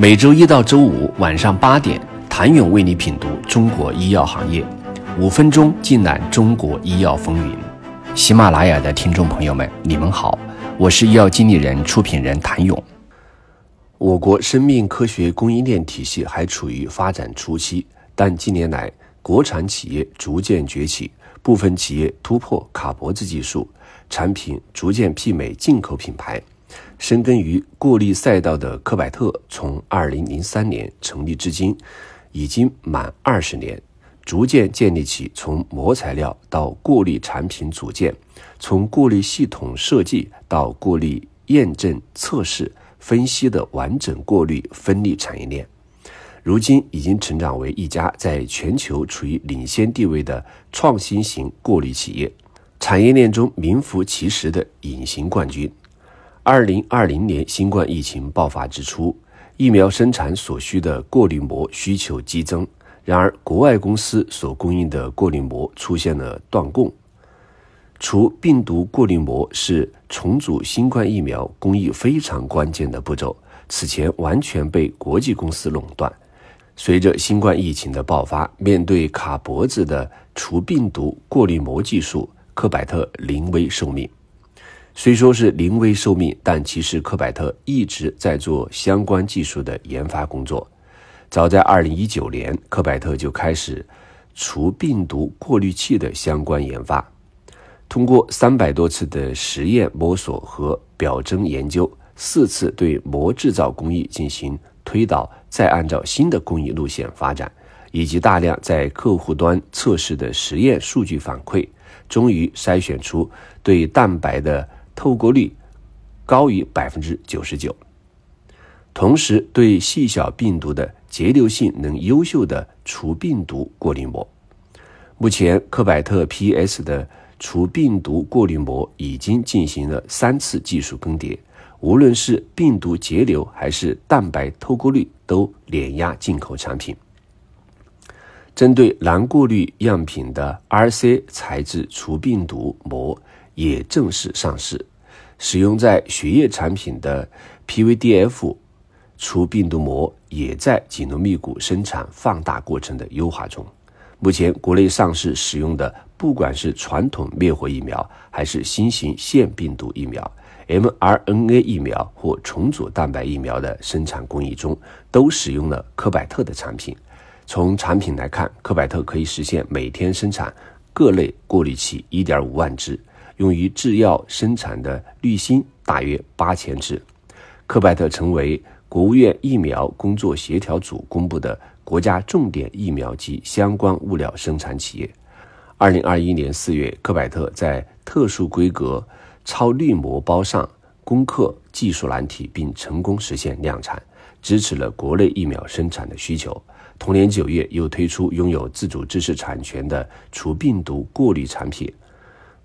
每周一到周五晚上八点，谭勇为你品读中国医药行业，五分钟尽览中国医药风云。喜马拉雅的听众朋友们，你们好，我是医药经理人、出品人谭勇。我国生命科学供应链体系还处于发展初期，但近年来，国产企业逐渐崛起，部分企业突破卡脖子技术，产品逐渐媲美进口品牌。深耕于过滤赛道的科百特，从2003年成立至今，已经满二十年，逐渐建立起从膜材料到过滤产品组件，从过滤系统设计到过滤验证、测试、分析的完整过滤分离产业链。如今已经成长为一家在全球处于领先地位的创新型过滤企业，产业链中名副其实的隐形冠军。二零二零年新冠疫情爆发之初，疫苗生产所需的过滤膜需求激增。然而，国外公司所供应的过滤膜出现了断供。除病毒过滤膜是重组新冠疫苗工艺非常关键的步骤，此前完全被国际公司垄断。随着新冠疫情的爆发，面对卡脖子的除病毒过滤膜技术，科百特临危受命。虽说是临危受命，但其实科百特一直在做相关技术的研发工作。早在二零一九年，科百特就开始除病毒过滤器的相关研发。通过三百多次的实验摸索和表征研究，四次对膜制造工艺进行推导，再按照新的工艺路线发展，以及大量在客户端测试的实验数据反馈，终于筛选出对蛋白的。透过率高于百分之九十九，同时对细小病毒的节流性能优秀的除病毒过滤膜。目前，科百特 PS 的除病毒过滤膜已经进行了三次技术更迭，无论是病毒节流还是蛋白透过率，都碾压进口产品。针对蓝过滤样品的 RC 材质除病毒膜。也正式上市，使用在血液产品的 PVDF 除病毒膜也在紧锣密鼓生产放大过程的优化中。目前国内上市使用的，不管是传统灭活疫苗，还是新型腺病毒疫苗、mRNA 疫苗或重组蛋白疫苗的生产工艺中，都使用了科百特的产品。从产品来看，科百特可以实现每天生产各类过滤器一点五万只。用于制药生产的滤芯大约八千只。科百特成为国务院疫苗工作协调组公布的国家重点疫苗及相关物料生产企业。二零二一年四月，科百特在特殊规格超滤膜包上攻克技术难题，并成功实现量产，支持了国内疫苗生产的需求。同年九月，又推出拥有自主知识产权的除病毒过滤产品。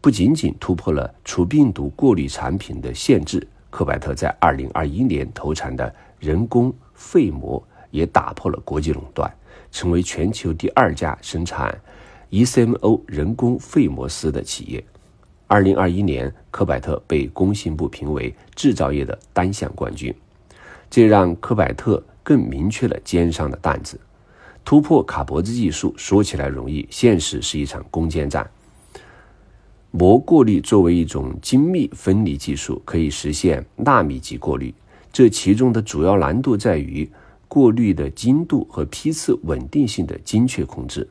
不仅仅突破了除病毒过滤产品的限制，科百特在二零二一年投产的人工肺膜也打破了国际垄断，成为全球第二家生产 ECMO 人工肺膜丝的企业。二零二一年，科百特被工信部评为制造业的单项冠军，这让科百特更明确了肩上的担子。突破卡脖子技术说起来容易，现实是一场攻坚战。膜过滤作为一种精密分离技术，可以实现纳米级过滤。这其中的主要难度在于过滤的精度和批次稳定性的精确控制。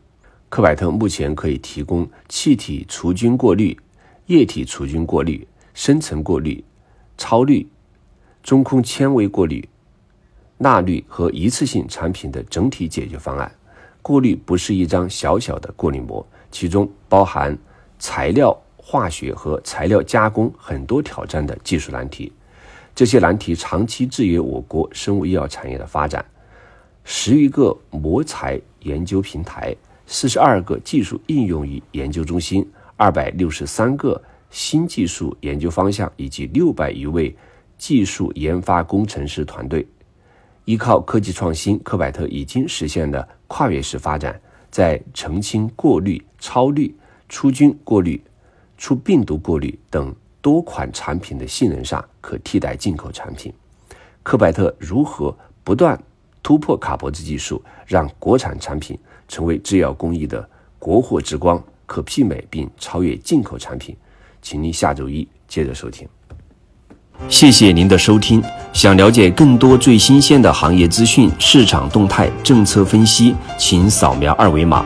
科百特目前可以提供气体除菌过滤、液体除菌过滤、深层过滤、超滤、中空纤维过滤、钠滤和一次性产品的整体解决方案。过滤不是一张小小的过滤膜，其中包含材料。化学和材料加工很多挑战的技术难题，这些难题长期制约我国生物医药产业的发展。十余个膜材研究平台，四十二个技术应用与研究中心，二百六十三个新技术研究方向，以及六百余位技术研发工程师团队，依靠科技创新，科百特已经实现了跨越式发展，在澄清过滤、超滤、出菌过滤。除病毒过滤等多款产品的性能上可替代进口产品，科百特如何不断突破卡脖子技术，让国产产品成为制药工艺的国货之光，可媲美并超越进口产品。请您下周一接着收听。谢谢您的收听。想了解更多最新鲜的行业资讯、市场动态、政策分析，请扫描二维码